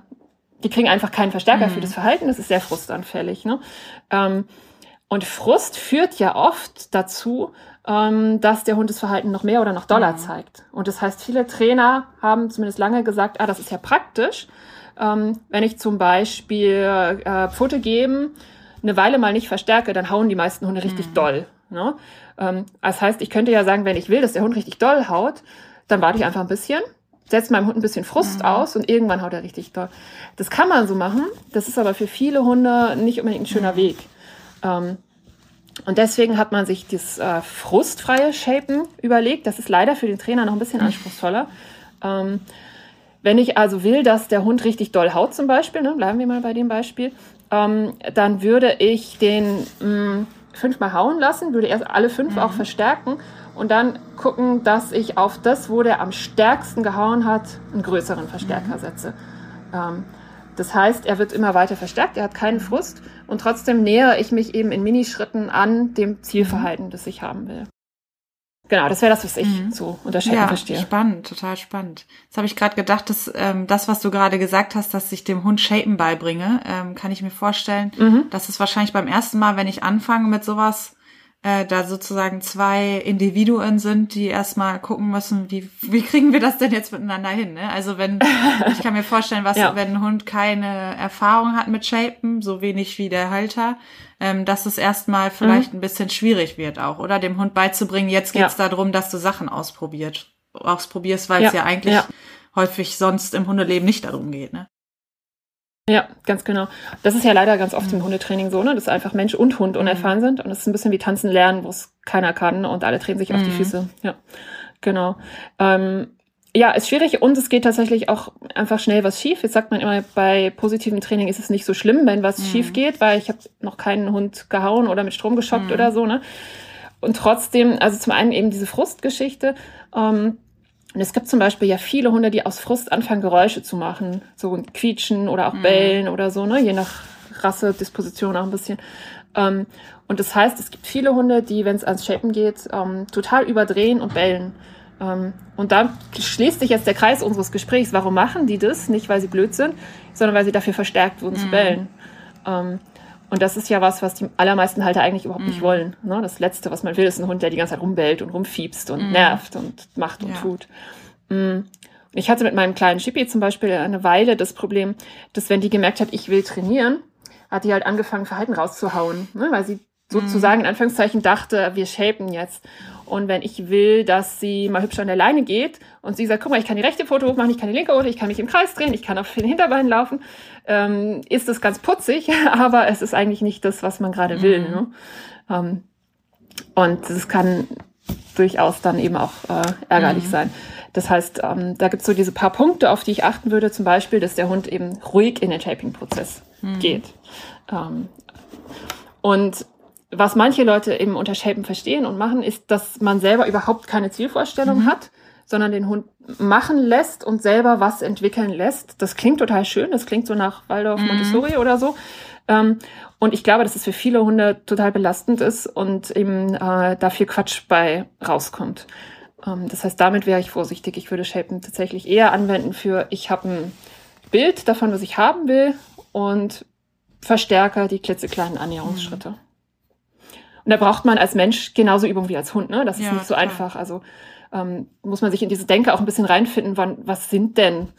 die kriegen einfach keinen Verstärker mhm. für das Verhalten. Das ist sehr frustanfällig. Ne? Ähm, und Frust führt ja oft dazu, ähm, dass der Hund das Verhalten noch mehr oder noch doller mhm. zeigt. Und das heißt, viele Trainer haben zumindest lange gesagt, ah, das ist ja praktisch, ähm, wenn ich zum Beispiel äh, Pfote geben, eine Weile mal nicht verstärke, dann hauen die meisten Hunde richtig mhm. doll. Ne? Ähm, das heißt, ich könnte ja sagen, wenn ich will, dass der Hund richtig doll haut, dann warte ich einfach ein bisschen, setze meinem Hund ein bisschen Frust mhm. aus und irgendwann haut er richtig doll. Das kann man so machen. Das ist aber für viele Hunde nicht unbedingt ein schöner mhm. Weg. Ähm, und deswegen hat man sich das äh, frustfreie Shapen überlegt. Das ist leider für den Trainer noch ein bisschen mhm. anspruchsvoller. Ähm, wenn ich also will, dass der Hund richtig doll haut zum Beispiel, ne, bleiben wir mal bei dem Beispiel, ähm, dann würde ich den mh, mm, fünfmal hauen lassen, würde erst alle fünf mhm. auch verstärken und dann gucken, dass ich auf das, wo der am stärksten gehauen hat, einen größeren Verstärker mhm. setze. Ähm, das heißt, er wird immer weiter verstärkt, er hat keinen Frust und trotzdem nähere ich mich eben in Minischritten an dem Zielverhalten, das ich haben will. Genau, das wäre das, was ich mhm. so unter Shapen ja, verstehe. Spannend, total spannend. Jetzt habe ich gerade gedacht, dass ähm, das, was du gerade gesagt hast, dass ich dem Hund Shapen beibringe, ähm, kann ich mir vorstellen, mhm. dass es wahrscheinlich beim ersten Mal, wenn ich anfange mit sowas, äh, da sozusagen zwei Individuen sind, die erstmal gucken müssen, wie, wie kriegen wir das denn jetzt miteinander hin? Ne? Also wenn, ich kann mir vorstellen, was, ja. wenn ein Hund keine Erfahrung hat mit Shapen, so wenig wie der Halter, ähm, dass es erstmal vielleicht mhm. ein bisschen schwierig wird auch, oder dem Hund beizubringen, jetzt geht's ja. darum, dass du Sachen ausprobiert, ausprobierst, weil ja. es ja eigentlich häufig sonst im Hundeleben nicht darum geht, ne? Ja, ganz genau. Das ist ja leider ganz oft im. Hundetraining so, ne, dass einfach Mensch und Hund unerfahren sind und es ist ein bisschen wie Tanzen lernen, wo es keiner kann und alle drehen sich mhm. auf die mhm. Füße. Ja, genau. Ähm, ja, ist schwierig und es geht tatsächlich auch einfach schnell was schief. Jetzt sagt man immer, bei positivem Training ist es nicht so schlimm, wenn was mhm. schief geht, weil ich habe noch keinen Hund gehauen oder mit Strom geschockt mhm. oder so, ne? Und trotzdem, also zum einen eben diese Frustgeschichte, ähm, und es gibt zum Beispiel ja viele Hunde, die aus Frust anfangen, Geräusche zu machen. So quietschen oder auch mhm. bellen oder so, ne? Je nach Rasse, Disposition auch ein bisschen. Ähm, und das heißt, es gibt viele Hunde, die, wenn es ans Shapen geht, ähm, total überdrehen und bellen. Ähm, und da schließt sich jetzt der Kreis unseres Gesprächs. Warum machen die das? Nicht, weil sie blöd sind, sondern weil sie dafür verstärkt wurden mhm. zu bellen. Und das ist ja was, was die allermeisten Halter eigentlich überhaupt mhm. nicht wollen. Ne? Das Letzte, was man will, ist ein Hund, der die ganze Zeit rumbellt und rumfiebst und mhm. nervt und macht und ja. tut. Mhm. Ich hatte mit meinem kleinen Chippy zum Beispiel eine Weile das Problem, dass wenn die gemerkt hat, ich will trainieren, hat die halt angefangen, Verhalten rauszuhauen, ne? weil sie sozusagen in Anführungszeichen dachte, wir shapen jetzt. Und wenn ich will, dass sie mal hübsch an der Leine geht und sie sagt, guck mal, ich kann die rechte Pfote hochmachen, ich kann die linke Pfote, ich kann mich im Kreis drehen, ich kann auf den Hinterbeinen laufen, ähm, ist das ganz putzig, aber es ist eigentlich nicht das, was man gerade will. Mhm. Ne? Ähm, und es kann durchaus dann eben auch äh, ärgerlich mhm. sein. Das heißt, ähm, da gibt es so diese paar Punkte, auf die ich achten würde, zum Beispiel, dass der Hund eben ruhig in den Shaping-Prozess mhm. geht. Ähm, und was manche Leute eben unter Shapen verstehen und machen, ist, dass man selber überhaupt keine Zielvorstellung mhm. hat, sondern den Hund machen lässt und selber was entwickeln lässt. Das klingt total schön. Das klingt so nach Waldorf mhm. Montessori oder so. Ähm, und ich glaube, dass es für viele Hunde total belastend ist und eben äh, da viel Quatsch bei rauskommt. Ähm, das heißt, damit wäre ich vorsichtig. Ich würde Shapen tatsächlich eher anwenden für, ich habe ein Bild davon, was ich haben will und verstärke die klitzekleinen Annäherungsschritte. Mhm. Und da braucht man als Mensch genauso Übung wie als Hund. Ne? Das ist ja, nicht so klar. einfach. Also ähm, muss man sich in diese Denke auch ein bisschen reinfinden, wann, was sind denn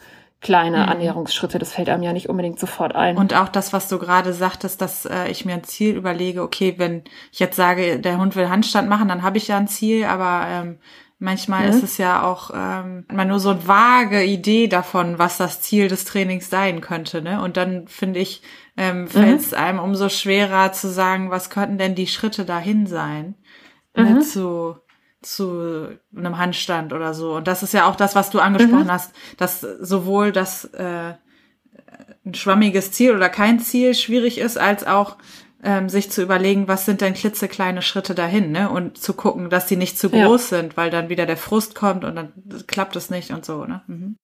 kleine mhm. Annäherungsschritte. Das fällt einem ja nicht unbedingt sofort ein. Und auch das, was du gerade sagtest, dass äh, ich mir ein Ziel überlege, okay, wenn ich jetzt sage, der Hund will Handstand machen, dann habe ich ja ein Ziel, aber ähm, manchmal mhm. ist es ja auch ähm, mal nur so eine vage Idee davon, was das Ziel des Trainings sein könnte. Ne? Und dann finde ich, ähm, fällt es mhm. einem umso schwerer zu sagen, was könnten denn die Schritte dahin sein ne, mhm. ne, zu zu einem Handstand oder so. Und das ist ja auch das, was du angesprochen mhm. hast, dass sowohl das äh, ein schwammiges Ziel oder kein Ziel schwierig ist, als auch ähm, sich zu überlegen, was sind denn klitzekleine Schritte dahin, ne? Und zu gucken, dass die nicht zu groß ja. sind, weil dann wieder der Frust kommt und dann klappt es nicht und so, ne? Mhm.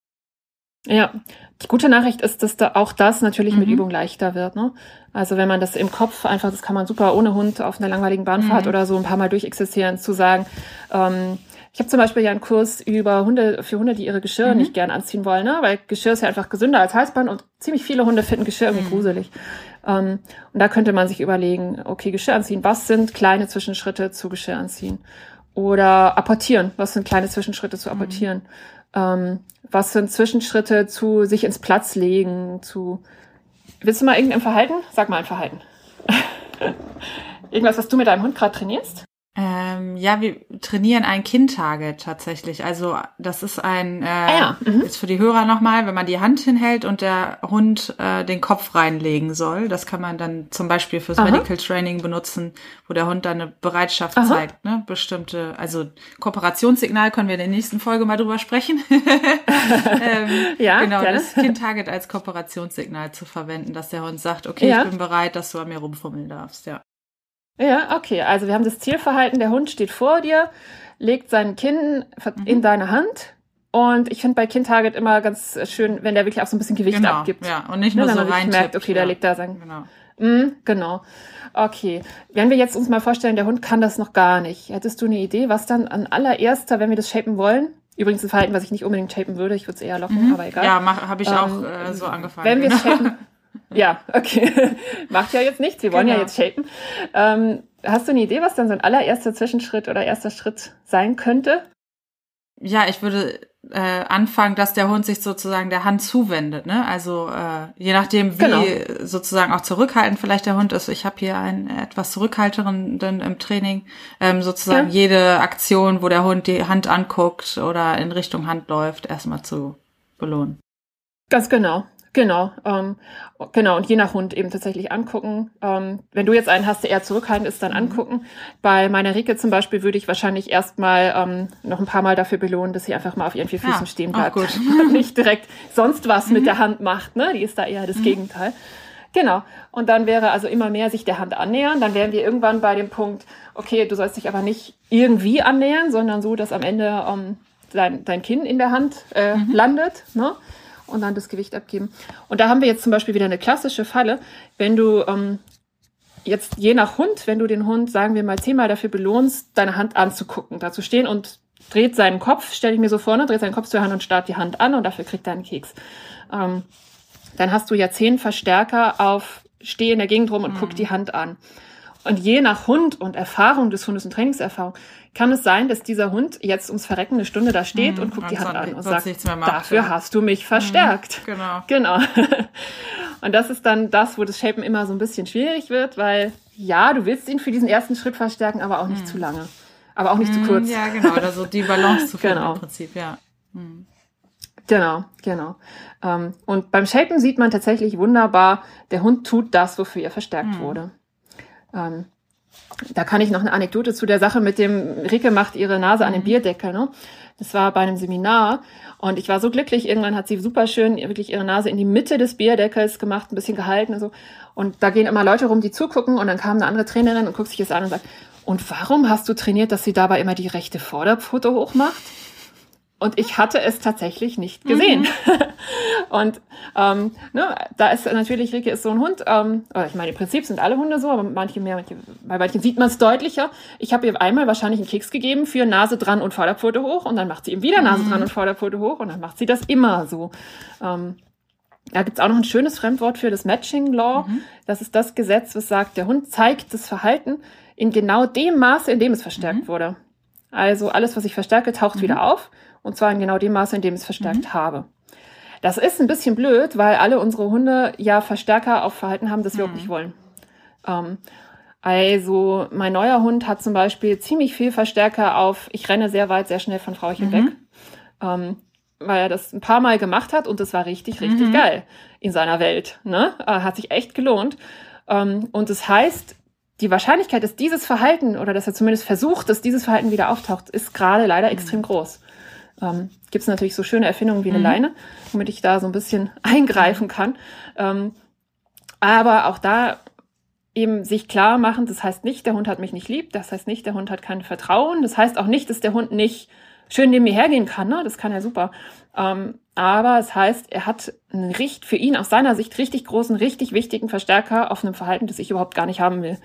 Ja, die gute Nachricht ist, dass da auch das natürlich mhm. mit Übung leichter wird. Ne? Also wenn man das im Kopf einfach, das kann man super ohne Hund auf einer langweiligen Bahnfahrt mhm. oder so ein paar Mal durchexistieren, zu sagen, ähm, ich habe zum Beispiel ja einen Kurs über Hunde, für Hunde, die ihre Geschirr mhm. nicht gern anziehen wollen, ne? weil Geschirr ist ja einfach gesünder als Halsband und ziemlich viele Hunde finden Geschirr irgendwie mhm. gruselig. Ähm, und da könnte man sich überlegen, okay, Geschirr anziehen, was sind kleine Zwischenschritte zu Geschirr anziehen? Oder apportieren, was sind kleine Zwischenschritte zu mhm. apportieren? Ähm, was sind Zwischenschritte zu sich ins Platz legen, zu Willst du mal irgendein Verhalten? Sag mal ein Verhalten. Irgendwas, was du mit deinem Hund gerade trainierst? Ähm, ja, wir trainieren ein Kind-Target tatsächlich. Also das ist ein, äh, ah ja. mhm. ist für die Hörer nochmal, wenn man die Hand hinhält und der Hund äh, den Kopf reinlegen soll. Das kann man dann zum Beispiel fürs Aha. Medical Training benutzen, wo der Hund dann eine Bereitschaft Aha. zeigt. Ne? Bestimmte, also Kooperationssignal können wir in der nächsten Folge mal drüber sprechen. ähm, ja, genau, gerne. das Kind-Target als Kooperationssignal zu verwenden, dass der Hund sagt, okay, ja. ich bin bereit, dass du an mir rumfummeln darfst. Ja. Ja, okay. Also wir haben das Zielverhalten, der Hund steht vor dir, legt sein Kinn in mhm. deine Hand. Und ich finde bei Kind-Target immer ganz schön, wenn der wirklich auch so ein bisschen Gewicht genau, abgibt. Ja, und nicht nur ne, so rein merkt, okay, ja. da legt da sein. Genau. Mm, genau. Okay. Wenn wir jetzt uns mal vorstellen, der Hund kann das noch gar nicht. Hättest du eine Idee, was dann an allererster, wenn wir das shapen wollen? Übrigens ein Verhalten, was ich nicht unbedingt shapen würde, ich würde es eher locken, mhm. aber egal. Ja, habe ich ähm, auch äh, so angefangen. Wenn wir es shapen, ja, okay. Macht ja jetzt nichts. Wir wollen genau. ja jetzt shapen. Ähm, hast du eine Idee, was dann so ein allererster Zwischenschritt oder erster Schritt sein könnte? Ja, ich würde äh, anfangen, dass der Hund sich sozusagen der Hand zuwendet. Ne? Also äh, je nachdem, wie genau. sozusagen auch zurückhaltend vielleicht der Hund ist. Ich habe hier einen etwas zurückhaltenden im Training. Ähm, sozusagen ja. jede Aktion, wo der Hund die Hand anguckt oder in Richtung Hand läuft, erstmal zu belohnen. Ganz genau. Genau, ähm, genau. Und je nach Hund eben tatsächlich angucken. Ähm, wenn du jetzt einen hast, der eher zurückhaltend ist, dann mhm. angucken. Bei meiner Rike zum Beispiel würde ich wahrscheinlich erstmal ähm, noch ein paar Mal dafür belohnen, dass sie einfach mal auf ihren vier Füßen ja, stehen bleibt. Gut. Und nicht direkt sonst was mhm. mit der Hand macht. Ne? Die ist da eher das mhm. Gegenteil. Genau. Und dann wäre also immer mehr sich der Hand annähern. Dann wären wir irgendwann bei dem Punkt, okay, du sollst dich aber nicht irgendwie annähern, sondern so, dass am Ende ähm, dein, dein Kinn in der Hand äh, mhm. landet. Ne? Und dann das Gewicht abgeben. Und da haben wir jetzt zum Beispiel wieder eine klassische Falle. Wenn du ähm, jetzt je nach Hund, wenn du den Hund, sagen wir mal, zehnmal dafür belohnst, deine Hand anzugucken, da zu stehen und dreht seinen Kopf, stelle ich mir so vorne, dreht seinen Kopf zur Hand und starrt die Hand an und dafür kriegt er einen Keks. Ähm, dann hast du ja zehn Verstärker auf Steh in der Gegend rum und mhm. guck die Hand an. Und je nach Hund und Erfahrung des Hundes und Trainingserfahrung kann es sein, dass dieser Hund jetzt ums Verrecken eine Stunde da steht mhm, und guckt die Hand an und sagt, dafür hast du mich verstärkt. Mhm, genau. Genau. und das ist dann das, wo das Shapen immer so ein bisschen schwierig wird, weil ja, du willst ihn für diesen ersten Schritt verstärken, aber auch nicht mhm. zu lange. Aber auch nicht zu mhm, kurz. Ja, genau. Oder so die Balance zu finden genau. im Prinzip, ja. Mhm. Genau, genau. Ähm, und beim Shapen sieht man tatsächlich wunderbar, der Hund tut das, wofür er verstärkt mhm. wurde. Ähm, da kann ich noch eine Anekdote zu der Sache mit dem, Rike macht ihre Nase an den mhm. Bierdeckel. Ne? Das war bei einem Seminar und ich war so glücklich. Irgendwann hat sie super schön wirklich ihre Nase in die Mitte des Bierdeckels gemacht, ein bisschen gehalten und so. Und da gehen immer Leute rum, die zugucken und dann kam eine andere Trainerin und guckt sich das an und sagt, und warum hast du trainiert, dass sie dabei immer die rechte Vorderpfote hochmacht? Und ich hatte es tatsächlich nicht gesehen. Mhm. und ähm, ne, da ist natürlich, Rike ist so ein Hund, ähm, ich meine, im Prinzip sind alle Hunde so, aber manche mehr, manche, bei manchen sieht man es deutlicher. Ich habe ihr einmal wahrscheinlich einen Keks gegeben für Nase dran und Vorderpfote hoch und dann macht sie eben wieder Nase mhm. dran und Vorderpfote hoch und dann macht sie das immer so. Ähm, da gibt's auch noch ein schönes Fremdwort für das Matching Law. Mhm. Das ist das Gesetz, was sagt, der Hund zeigt das Verhalten in genau dem Maße, in dem es verstärkt mhm. wurde. Also alles, was ich verstärke, taucht mhm. wieder auf. Und zwar in genau dem Maße, in dem ich es verstärkt mhm. habe. Das ist ein bisschen blöd, weil alle unsere Hunde ja Verstärker auf Verhalten haben, das wir mhm. auch nicht wollen. Ähm, also mein neuer Hund hat zum Beispiel ziemlich viel Verstärker auf, ich renne sehr weit, sehr schnell von Frauchen mhm. weg. Ähm, weil er das ein paar Mal gemacht hat und das war richtig, richtig mhm. geil in seiner Welt. Ne? Äh, hat sich echt gelohnt. Ähm, und das heißt, die Wahrscheinlichkeit, dass dieses Verhalten oder dass er zumindest versucht, dass dieses Verhalten wieder auftaucht, ist gerade leider mhm. extrem groß ähm, gibt es natürlich so schöne Erfindungen wie eine mhm. Leine, womit ich da so ein bisschen eingreifen kann. Ähm, aber auch da eben sich klar machen, das heißt nicht, der Hund hat mich nicht lieb, das heißt nicht, der Hund hat kein Vertrauen, das heißt auch nicht, dass der Hund nicht schön neben mir hergehen kann, ne? das kann er super. Ähm, aber es heißt, er hat einen Richt, für ihn aus seiner Sicht richtig großen, richtig wichtigen Verstärker auf einem Verhalten, das ich überhaupt gar nicht haben will.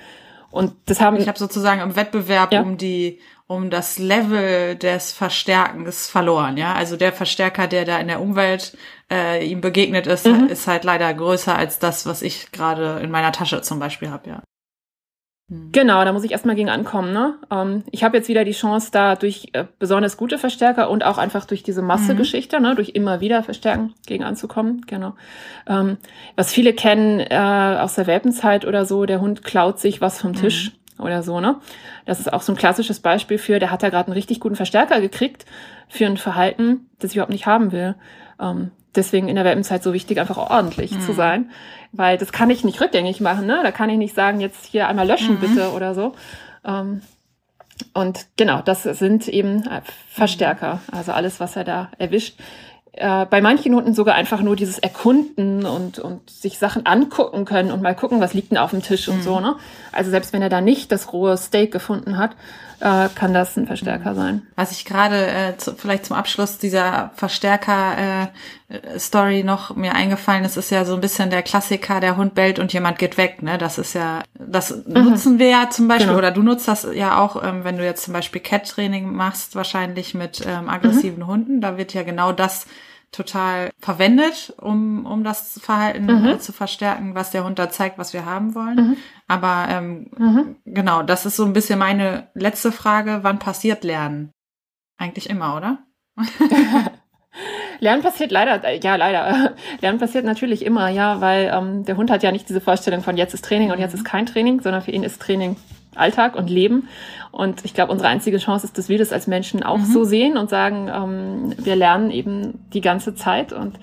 Und das haben ich habe sozusagen im Wettbewerb ja. um die um das Level des Verstärkens verloren. Ja, also der Verstärker, der da in der Umwelt äh, ihm begegnet ist, mhm. ist halt leider größer als das, was ich gerade in meiner Tasche zum Beispiel habe. Ja. Hm. Genau, da muss ich erstmal gegen ankommen. Ne? Ähm, ich habe jetzt wieder die Chance, da durch äh, besonders gute Verstärker und auch einfach durch diese Massegeschichte, mhm. ne, durch immer wieder Verstärken gegen anzukommen. Genau. Ähm, was viele kennen äh, aus der Welpenzeit oder so, der Hund klaut sich was vom Tisch. Oder so, ne? Das ist auch so ein klassisches Beispiel für, der hat da gerade einen richtig guten Verstärker gekriegt für ein Verhalten, das ich überhaupt nicht haben will. Ähm, deswegen in der Welpenzeit so wichtig, einfach ordentlich mhm. zu sein, weil das kann ich nicht rückgängig machen, ne? Da kann ich nicht sagen, jetzt hier einmal löschen mhm. bitte oder so. Ähm, und genau, das sind eben Verstärker, also alles, was er da erwischt äh, bei manchen Hunden sogar einfach nur dieses Erkunden und, und sich Sachen angucken können und mal gucken, was liegt denn auf dem Tisch und mhm. so. Ne? Also selbst wenn er da nicht das rohe Steak gefunden hat, äh, kann das ein Verstärker mhm. sein. Was ich gerade äh, zu, vielleicht zum Abschluss dieser Verstärker-Story äh, noch mir eingefallen ist, ist ja so ein bisschen der Klassiker, der Hund bellt und jemand geht weg. Ne? Das ist ja, das mhm. nutzen wir ja zum Beispiel, genau. oder du nutzt das ja auch, ähm, wenn du jetzt zum Beispiel Cat-Training machst, wahrscheinlich mit ähm, aggressiven mhm. Hunden. Da wird ja genau das total verwendet, um, um das Verhalten mhm. äh, zu verstärken, was der Hund da zeigt, was wir haben wollen. Mhm. Aber ähm, mhm. genau, das ist so ein bisschen meine letzte Frage. Wann passiert Lernen? Eigentlich immer, oder? Lernen passiert leider, ja leider. Lernen passiert natürlich immer, ja, weil ähm, der Hund hat ja nicht diese Vorstellung von jetzt ist Training und jetzt mhm. ist kein Training, sondern für ihn ist Training Alltag und Leben. Und ich glaube, unsere einzige Chance ist, dass wir das als Menschen auch mhm. so sehen und sagen, ähm, wir lernen eben die ganze Zeit. Und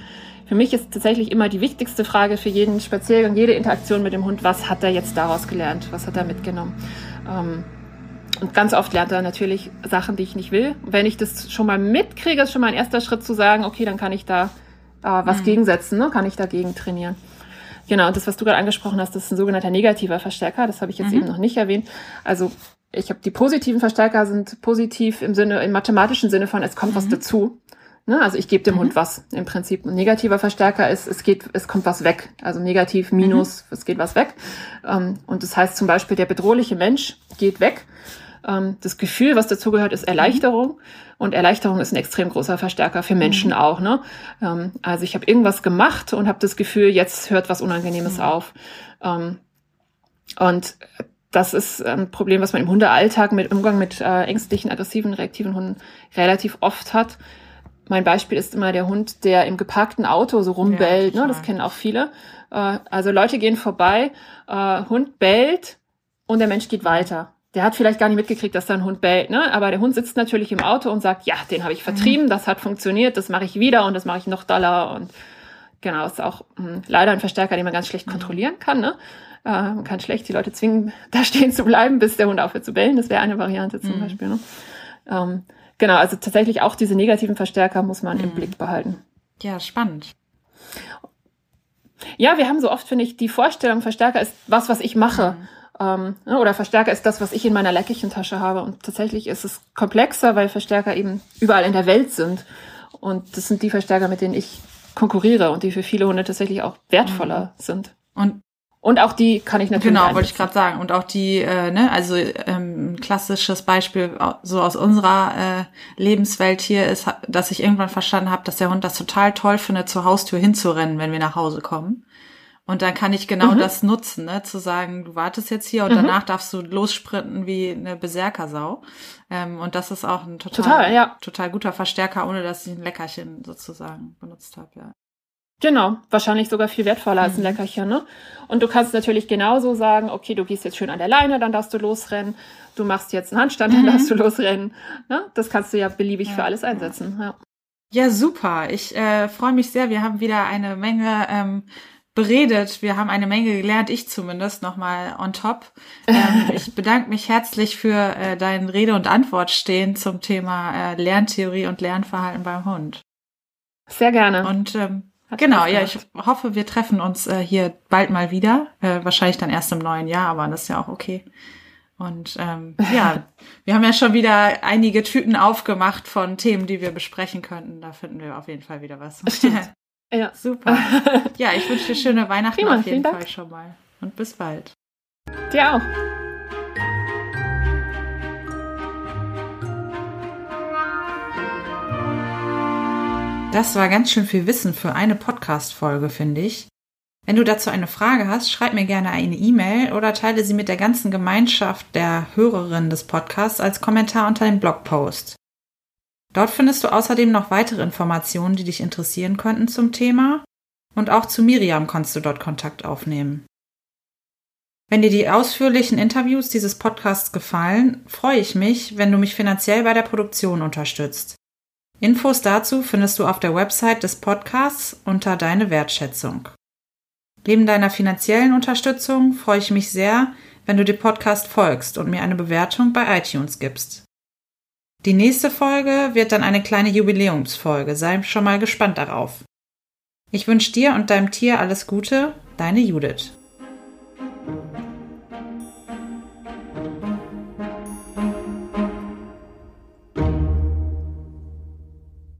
für mich ist tatsächlich immer die wichtigste Frage für jeden Spaziergang, jede Interaktion mit dem Hund, was hat er jetzt daraus gelernt? Was hat er mitgenommen? Ähm, und ganz oft lernt er natürlich Sachen, die ich nicht will. Wenn ich das schon mal mitkriege, ist schon mal ein erster Schritt zu sagen, okay, dann kann ich da äh, was mhm. gegensetzen, ne? kann ich dagegen trainieren. Genau, und das, was du gerade angesprochen hast, das ist ein sogenannter negativer Verstärker. Das habe ich jetzt mhm. eben noch nicht erwähnt. Also ich habe die positiven Verstärker sind positiv im Sinne, im mathematischen Sinne von, es kommt mhm. was dazu. Ne? Also ich gebe dem mhm. Hund was im Prinzip. Ein negativer Verstärker ist, es geht, es kommt was weg. Also negativ, minus, mhm. es geht was weg. Ähm, und das heißt zum Beispiel, der bedrohliche Mensch geht weg. Ähm, das Gefühl, was dazugehört, ist Erleichterung. Und Erleichterung ist ein extrem großer Verstärker für Menschen mhm. auch. Ne? Ähm, also ich habe irgendwas gemacht und habe das Gefühl, jetzt hört was Unangenehmes mhm. auf. Ähm, und das ist ein Problem, was man im Hundealltag mit Umgang mit äh, ängstlichen, aggressiven, reaktiven Hunden relativ oft hat. Mein Beispiel ist immer der Hund, der im geparkten Auto so rumbellt. Ja, ne? Das kennen auch viele. Äh, also Leute gehen vorbei, äh, Hund bellt und der Mensch geht weiter. Der hat vielleicht gar nicht mitgekriegt, dass da ein Hund bellt, ne? Aber der Hund sitzt natürlich im Auto und sagt, ja, den habe ich vertrieben, mhm. das hat funktioniert, das mache ich wieder und das mache ich noch doller und genau, ist auch mh, hm, leider ein Verstärker, den man ganz schlecht mhm. kontrollieren kann, ne? Äh, man kann schlecht die Leute zwingen, da stehen zu bleiben, bis der Hund aufhört zu bellen. Das wäre eine Variante zum mhm. Beispiel. Ne? Ähm, genau, also tatsächlich auch diese negativen Verstärker muss man mhm. im Blick behalten. Ja, spannend. Ja, wir haben so oft, finde ich, die Vorstellung, Verstärker ist was, was ich mache. Mhm. Ähm, ne, oder Verstärker ist das, was ich in meiner Leckerchentasche habe. Und tatsächlich ist es komplexer, weil Verstärker eben überall in der Welt sind. Und das sind die Verstärker, mit denen ich konkurriere und die für viele Hunde tatsächlich auch wertvoller mhm. sind. Und und auch die kann ich natürlich. Genau, wollte ich gerade sagen. Und auch die, äh, ne, also ähm, klassisches Beispiel so aus unserer äh, Lebenswelt hier ist, dass ich irgendwann verstanden habe, dass der Hund das total toll findet, zur Haustür hinzurennen, wenn wir nach Hause kommen. Und dann kann ich genau mhm. das nutzen, ne, zu sagen, du wartest jetzt hier und mhm. danach darfst du lossprinten wie eine Berserkersau. Ähm, und das ist auch ein total, total, ja. total guter Verstärker, ohne dass ich ein Leckerchen sozusagen benutzt habe, ja. Genau, wahrscheinlich sogar viel wertvoller als ein mhm. Leckerchen. Ne? Und du kannst natürlich genauso sagen, okay, du gehst jetzt schön an der Leine, dann darfst du losrennen. Du machst jetzt einen Handstand, dann mhm. darfst du losrennen. Ne? Das kannst du ja beliebig ja. für alles einsetzen. Ja, ja super. Ich äh, freue mich sehr. Wir haben wieder eine Menge ähm, beredet. Wir haben eine Menge gelernt, ich zumindest nochmal on top. Ähm, ich bedanke mich herzlich für äh, dein Rede und Antwort stehen zum Thema äh, Lerntheorie und Lernverhalten beim Hund. Sehr gerne. Und ähm, hat genau, ja, ich hoffe, wir treffen uns äh, hier bald mal wieder. Äh, wahrscheinlich dann erst im neuen Jahr, aber das ist ja auch okay. Und ähm, ja, wir haben ja schon wieder einige Tüten aufgemacht von Themen, die wir besprechen könnten. Da finden wir auf jeden Fall wieder was. ja. Super. Ja, ich wünsche dir schöne Weihnachten Prima, auf jeden Fall Dank. schon mal. Und bis bald. Dir auch. Das war ganz schön viel Wissen für eine Podcast-Folge, finde ich. Wenn du dazu eine Frage hast, schreib mir gerne eine E-Mail oder teile sie mit der ganzen Gemeinschaft der Hörerinnen des Podcasts als Kommentar unter dem Blogpost. Dort findest du außerdem noch weitere Informationen, die dich interessieren könnten zum Thema und auch zu Miriam kannst du dort Kontakt aufnehmen. Wenn dir die ausführlichen Interviews dieses Podcasts gefallen, freue ich mich, wenn du mich finanziell bei der Produktion unterstützt. Infos dazu findest du auf der Website des Podcasts unter Deine Wertschätzung. Neben deiner finanziellen Unterstützung freue ich mich sehr, wenn du dem Podcast folgst und mir eine Bewertung bei iTunes gibst. Die nächste Folge wird dann eine kleine Jubiläumsfolge, sei schon mal gespannt darauf. Ich wünsche dir und deinem Tier alles Gute, deine Judith.